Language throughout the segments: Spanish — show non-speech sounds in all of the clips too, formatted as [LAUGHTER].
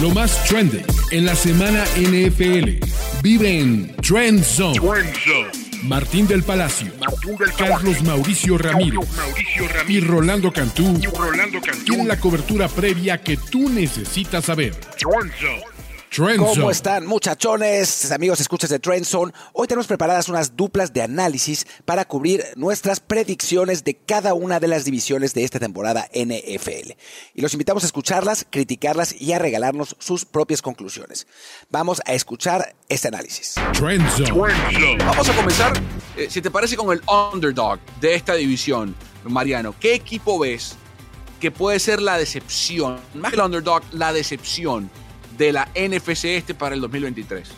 Lo más trending en la semana NFL. Vive en Trend Zone. Martín del Palacio, Carlos Mauricio Ramírez, y Rolando Cantú, tienen la cobertura previa que tú necesitas saber. ¿Cómo están, muchachones, amigos escuchas de Trendzone? Hoy tenemos preparadas unas duplas de análisis para cubrir nuestras predicciones de cada una de las divisiones de esta temporada NFL. Y los invitamos a escucharlas, criticarlas y a regalarnos sus propias conclusiones. Vamos a escuchar este análisis. Vamos a comenzar, eh, si te parece, con el underdog de esta división, Mariano. ¿Qué equipo ves que puede ser la decepción? Más que el underdog, la decepción de la NFC este para el 2023?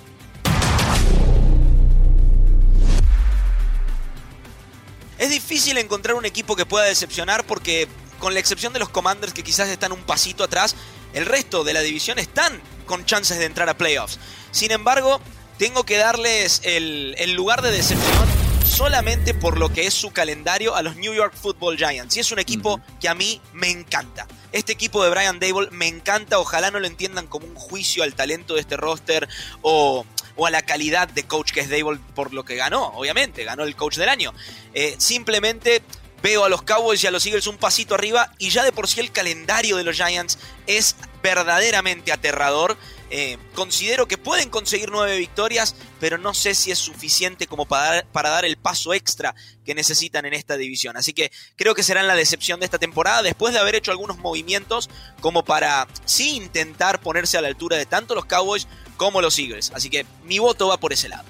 Es difícil encontrar un equipo que pueda decepcionar porque con la excepción de los Commanders que quizás están un pasito atrás, el resto de la división están con chances de entrar a playoffs. Sin embargo, tengo que darles el, el lugar de decepción solamente por lo que es su calendario a los New York Football Giants. Y es un equipo que a mí me encanta. Este equipo de Brian Dable me encanta. Ojalá no lo entiendan como un juicio al talento de este roster o, a la calidad de coach que es Dable por lo que ganó. Obviamente, ganó el coach del año. Eh, simplemente veo a los Cowboys y a los Eagles un pasito arriba y ya de por sí el calendario de los Giants es verdaderamente aterrador. Eh, considero que pueden conseguir nueve victorias, pero no sé si es suficiente como para dar, para dar el paso extra que necesitan en esta división. Así que creo que serán la decepción de esta temporada, después de haber hecho algunos movimientos como para sí intentar ponerse a la altura de tanto los Cowboys como los Eagles. Así que mi voto va por ese lado.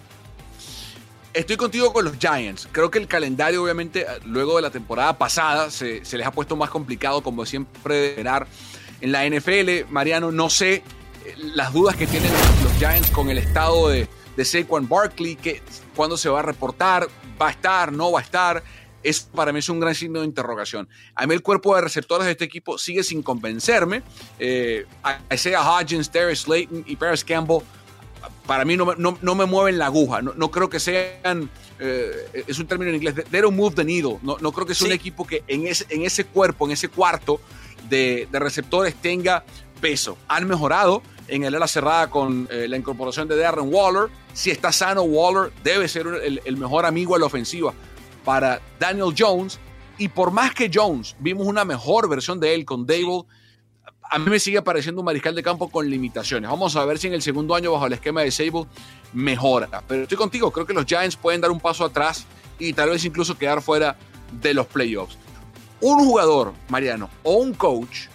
Estoy contigo con los Giants. Creo que el calendario, obviamente, luego de la temporada pasada, se, les ha puesto más complicado, como siempre, de ganar en la NFL. Mariano, no sé las dudas que tienen los Giants con el estado de, de Saquon Barkley, que cuándo se va a reportar, va a estar, no va a estar. Es, para mí es un gran signo de interrogación. A mí el cuerpo de receptores de este equipo sigue sin convencerme. Eh, Isaiah Hodgins, Terry Slayton y Paris Campbell, para mí no, no, me mueven la aguja. No, creo que sean, eh, es un término en inglés, they don't move the needle. No, no creo que sea un equipo que en ese, en ese cuerpo, en ese cuarto de, de receptores tenga peso. Han mejorado, en el ala cerrada con eh, la incorporación de Darren Waller. Si está sano, Waller debe ser el, mejor amigo a la ofensiva para Daniel Jones. Y por más que Jones vimos una mejor versión de él con Dable, a mí me sigue pareciendo un mariscal de campo con limitaciones. Vamos a ver si en el segundo año bajo el esquema de Sable mejora. Pero estoy contigo, creo que los Giants pueden dar un paso atrás y tal vez incluso quedar fuera de los playoffs. Un jugador, Mariano, o un coach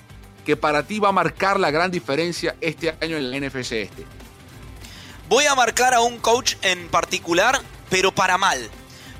que para ti va a marcar la gran diferencia este año en la NFC este? Voy a marcar a un coach en particular, pero para mal.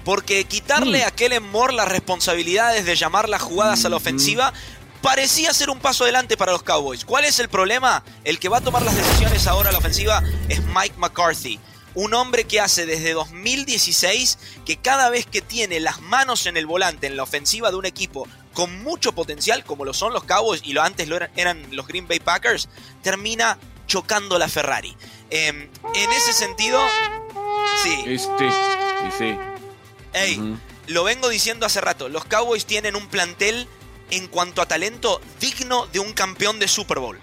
Porque quitarle mm. a Kellen Moore las responsabilidades de llamar las jugadas a la mm. ofensiva parecía ser un paso adelante para los Cowboys. ¿Cuál es el problema? El que va a tomar las decisiones ahora a la ofensiva es Mike McCarthy. Un hombre que hace desde 2016 que cada vez que tiene las manos en el volante en la ofensiva de un equipo con mucho potencial, como lo son los Cowboys y lo antes lo eran, los Green Bay Packers, termina chocando la Ferrari. Em, en ese sentido, sí. Sí, sí. Ey, lo vengo diciendo hace rato, los Cowboys tienen un plantel en cuanto a talento digno de un campeón de Super Bowl.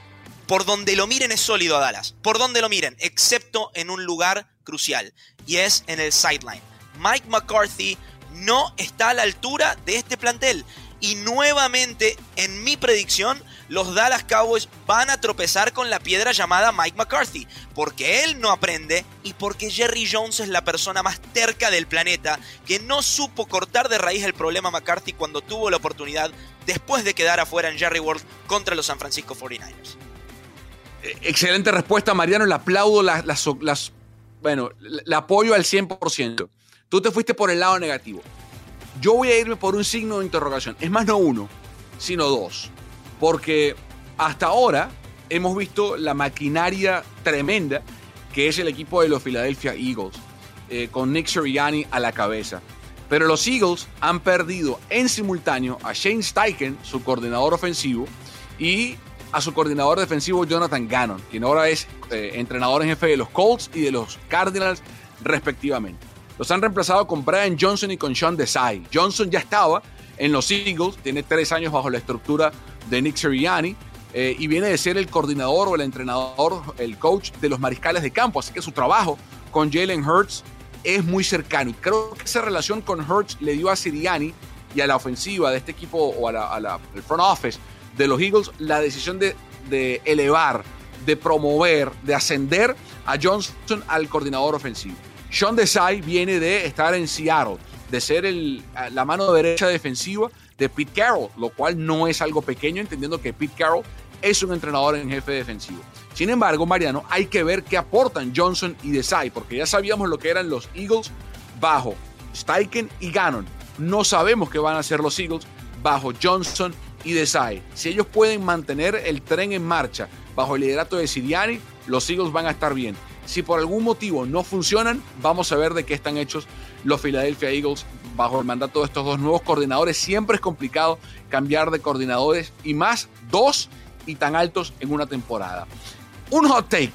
Por donde lo miren es sólido a Dallas. Por donde lo miren, excepto en un lugar crucial. Y es en el sideline. Mike McCarthy no está a la altura de este plantel. Y nuevamente, en mi predicción, los Dallas Cowboys van a tropezar con la piedra llamada Mike McCarthy, porque él no aprende y porque Jerry Jones es la persona más terca del planeta que no supo cortar de raíz el problema McCarthy cuando tuvo la oportunidad después de quedar afuera en Jerry World contra los San Francisco 49ers. Excelente respuesta, Mariano. Le aplaudo las, bueno, le apoyo al 100%. Tú te fuiste por el lado negativo. Yo voy a irme por un signo de interrogación. Es más, no uno, sino dos. Porque hasta ahora hemos visto la maquinaria tremenda que es el equipo de los Philadelphia Eagles, eh, con Nick Sirianni a la cabeza. Pero los Eagles han perdido en simultáneo a Shane Steichen, su coordinador ofensivo, y a su coordinador defensivo Jonathan Gannon, quien ahora es eh, entrenador en jefe de los Colts y de los Cardinals respectivamente. Los han reemplazado con Brian Johnson y con Sean Desai. Johnson ya estaba en los Eagles, tiene tres años bajo la estructura de Nick Sirianni eh, y viene de ser el coordinador o el entrenador, el coach de los mariscales de campo, así que su trabajo con Jalen Hurts es muy cercano. Y creo que esa relación con Hurts le dio a Siriani y a la ofensiva de este equipo o al front office de los Eagles la decisión de, de elevar, de promover, de ascender a Johnson al coordinador ofensivo. Sean Desai viene de estar en Seattle, de ser el, la mano derecha defensiva de Pete Carroll, lo cual no es algo pequeño, entendiendo que Pete Carroll es un entrenador en jefe defensivo. Sin embargo, Mariano, hay que ver qué aportan Johnson y Desai, porque ya sabíamos lo que eran los Eagles bajo Steichen y Gannon. No sabemos qué van a hacer los Eagles bajo Johnson y Desai. Si ellos pueden mantener el tren en marcha bajo el liderato de Siriani, los Eagles van a estar bien. Si por algún motivo no funcionan, vamos a ver de qué están hechos los Philadelphia Eagles bajo el mandato de estos dos nuevos coordinadores. Siempre es complicado cambiar de coordinadores y más dos y tan altos en una temporada. Un hot take,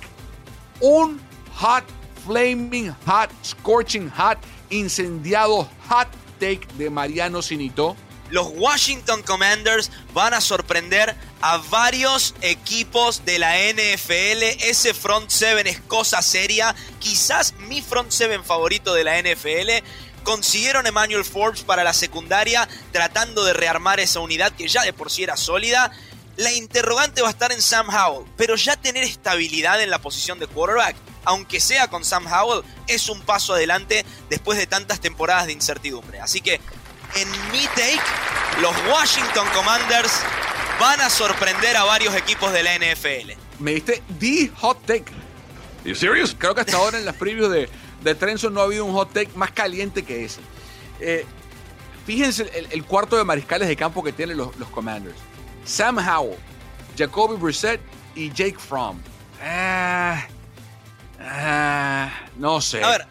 un hot, flaming hot, scorching hot, incendiado hot take de Mariano Sinito los Washington Commanders van a sorprender a varios equipos de la NFL. Ese front seven es cosa seria. Quizás mi front seven favorito de la NFL. Consiguieron Emmanuel Forbes para la secundaria, tratando de rearmar esa unidad que ya de por sí era sólida. La interrogante va a estar en Sam Howell, pero ya tener estabilidad en la posición de quarterback, aunque sea con Sam Howell, es un paso adelante después de tantas temporadas de incertidumbre. Así que en mi take, los Washington Commanders van a sorprender a varios equipos de la NFL. Me diste the hot take. ¿You serious? Creo que hasta ahora en las previews de, de Trenson no ha habido un hot take más caliente que ese. Eh, fíjense el, cuarto de mariscales de campo que tienen los, los Commanders. Sam Howell, Jacoby Brissett y Jake Fromm. Ah, ah, no sé. A ver,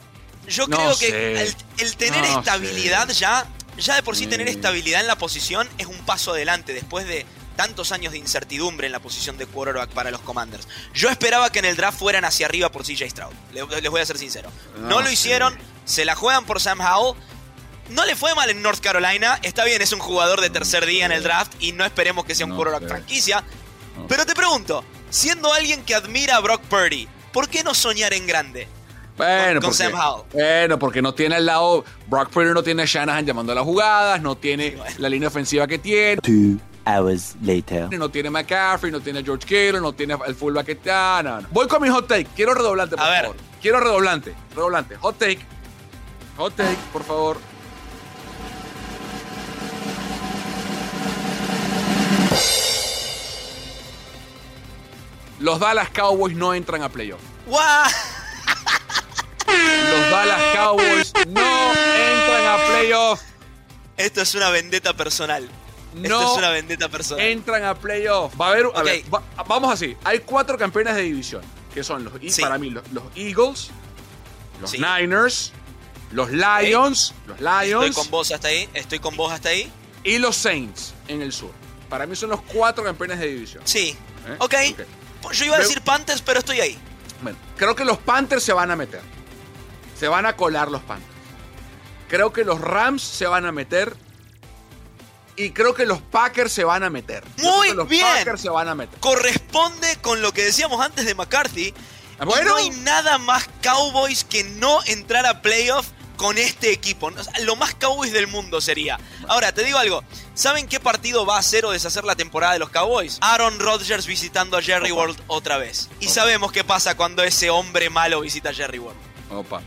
yo creo que el, tener estabilidad ya ya de por sí tener estabilidad en la posición es un paso adelante después de tantos años de incertidumbre en la posición de quarterback para los Commanders. Yo esperaba que en el draft fueran hacia arriba por CJ Stroud. Les voy a ser sincero. No, lo hicieron, se la juegan por Sam Howell. No le fue mal en North Carolina. Está bien, es un jugador de tercer día en el draft y no esperemos que sea un quarterback franquicia. Pero te pregunto, siendo alguien que admira a Brock Purdy, ¿por qué no soñar en grande? Bueno, porque, Bueno, porque no tiene al lado. Brock Purdy no tiene a Shanahan llamando a las jugadas, no tiene la línea ofensiva que tiene. Two hours later. No tiene McCaffrey, no tiene George Kittle, no tiene el fullback que está. No, no. Voy con mi hot take. Quiero redoblante, por favor. Quiero redoblante. Redoblante. Hot take. Hot take, por favor. Los Dallas Cowboys no entran a playoff. ¡Wow! Los Dallas Cowboys no entran a playoff. Esto es una vendetta personal. No Esto es una vendetta personal. Entran a playoff. Va a haber. vamos así. Hay cuatro campeones de división. Que son los. Para mí, los, Eagles, los Niners, los Lions. Los Lions. Estoy con vos hasta ahí. Estoy con vos hasta ahí. Y los Saints en el sur. Para mí son los cuatro campeones de división. Sí. ¿Eh? Ok. Yo iba a decir Panthers, pero estoy ahí. Bueno, creo que los Panthers se van a meter se van a colar los Panthers. Creo que los Rams se van a meter. Y creo que los Packers se van a meter. Muy los bien. Packers se van a meter. Corresponde con lo que decíamos antes de McCarthy. Ah, bueno. No hay nada más Cowboys que no entrar a playoff con este equipo. Lo más Cowboys del mundo sería. Ahora, te digo algo. ¿Saben qué partido va a hacer o deshacer la temporada de los Cowboys? Aaron Rodgers visitando a Jerry World otra vez. Y sabemos qué pasa cuando ese hombre malo visita a Jerry World. Opa.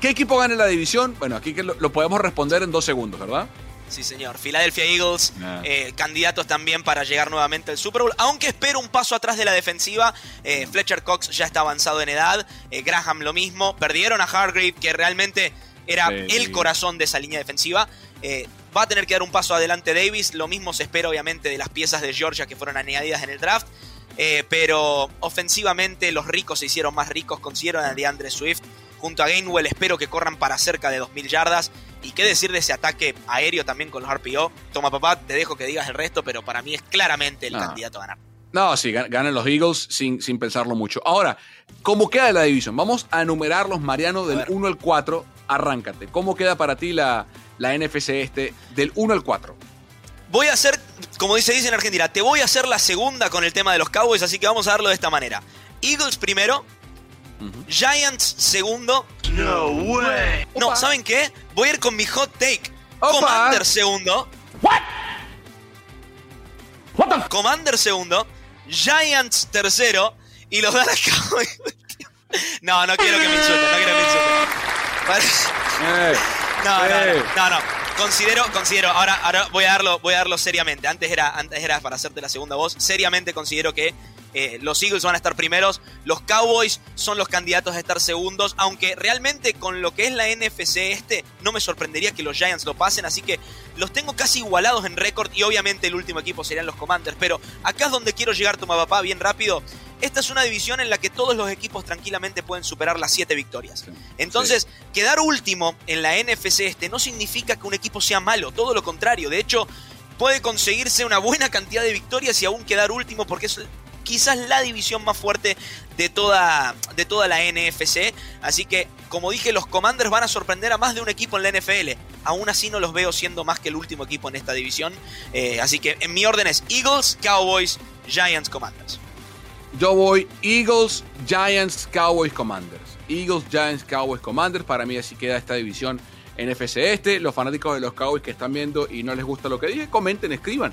¿Qué equipo gana la división? Bueno, aquí lo, podemos responder en dos segundos, ¿verdad? Sí, señor. Philadelphia Eagles, ah. eh, candidatos también para llegar nuevamente al Super Bowl. Aunque espero un paso atrás de la defensiva. Eh, Fletcher Cox ya está avanzado en edad. Eh, Graham lo mismo. Perdieron a Hargrave, que realmente era el corazón de esa línea defensiva. va a tener que dar un paso adelante Davis. Lo mismo se espera, obviamente, de las piezas de Georgia que fueron añadidas en el draft. pero ofensivamente, los ricos se hicieron más ricos. Consiguieron a DeAndre Swift junto a Gainwell espero que corran para cerca de 2.000 yardas. Y qué decir de ese ataque aéreo también con los RPO. Toma papá, te dejo que digas el resto, pero para mí es claramente el candidato a ganar. No, sí, ganan los Eagles sin, sin pensarlo mucho. Ahora, ¿cómo queda la división? Vamos a enumerarlos, Mariano, del 1 al 4. Arráncate. ¿Cómo queda para ti la, la NFC este del 1 al 4? voy a hacer, como dice dice en Argentina, te voy a hacer la segunda con el tema de los Cowboys, así que vamos a darlo de esta manera. Eagles primero, Giants segundo. No way. No, ¿saben qué? Voy a ir con mi hot take. Commander segundo. What? Commander segundo, Giants tercero y los Dallas Cowboys. [LAUGHS] no, no quiero que me insulten, no quiero que me insulten. no, no, no, no, Considero, considero, ahora, ahora voy a darlo, voy a darlo seriamente. Antes era, antes era para hacerte la segunda voz. Seriamente considero que eh, los Eagles van a estar primeros, los Cowboys son los candidatos a estar segundos, aunque realmente con lo que es la NFC este, no me sorprendería que los Giants lo pasen, así que los tengo casi igualados en récord y obviamente el último equipo serían los Commanders, pero acá es donde quiero llegar, toma papá, bien rápido. Esta es una división en la que todos los equipos tranquilamente pueden superar las siete victorias. Entonces, quedar último en la NFC este no significa que un equipo sea malo, todo lo contrario. De hecho, puede conseguirse una buena cantidad de victorias y aún quedar último porque es quizás la división más fuerte de toda, de toda la NFC. Así que, como dije, los Commanders van a sorprender a más de un equipo en la NFL. Aún así no los veo siendo más que el último equipo en esta división. Eh, así que en mi orden es Eagles, Cowboys, Giants, Commanders. Yo voy Eagles, Giants, Cowboys, Commanders. Eagles, Giants, Cowboys, Commanders. Para mí así queda esta división NFC este. Los fanáticos de los Cowboys que están viendo y no les gusta lo que dije, comenten, escriban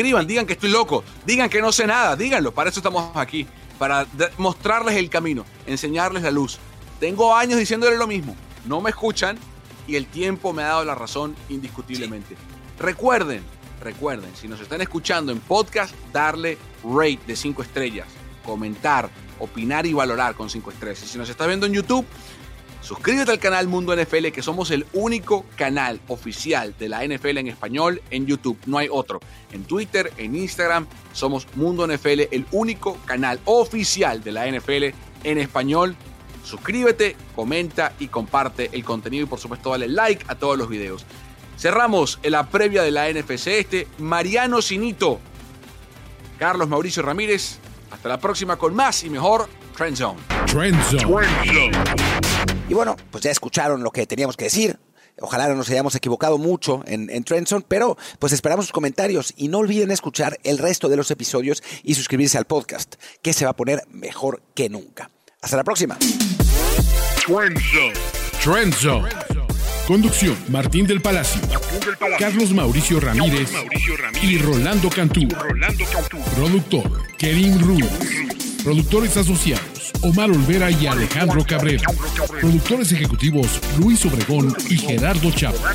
escriban, digan que estoy loco, digan que no sé nada, díganlo, para eso estamos aquí, para mostrarles el camino, enseñarles la luz. Tengo años diciéndole lo mismo, no me escuchan y el tiempo me ha dado la razón indiscutiblemente. Recuerden, recuerden, si nos están escuchando en podcast, darle rate de 5 estrellas, comentar, opinar y valorar con 5 estrellas. Y si nos estás viendo en YouTube, Suscríbete al canal Mundo NFL, que somos el único canal oficial de la NFL en español en YouTube. No hay otro. En Twitter, en Instagram, somos Mundo NFL, el único canal oficial de la NFL en español. Suscríbete, comenta y comparte el contenido y por supuesto dale like a todos los videos. Cerramos en la previa de la NFC este. Mariano Sinito, Carlos Mauricio Ramírez. Hasta la próxima con más y mejor Trend Zone. Trend Zone. Y bueno, pues ya escucharon lo que teníamos que decir. Ojalá no nos hayamos equivocado mucho en, en Trendson, pero pues esperamos sus comentarios y no olviden escuchar el resto de los episodios y suscribirse al podcast, que se va a poner mejor que nunca. Hasta la próxima. Trend Conducción, Martín del Palacio, Carlos Mauricio Ramírez, y Rolando Cantú. Productor, Kerim Ruiz. Productores asociados, Omar Olvera y Alejandro Cabrera. Productores ejecutivos, Luis Obregón y Gerardo Chapa.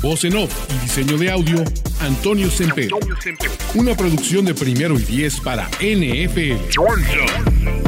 Voz en off y diseño de audio, Antonio Semper. Una producción de primero y diez para NFL.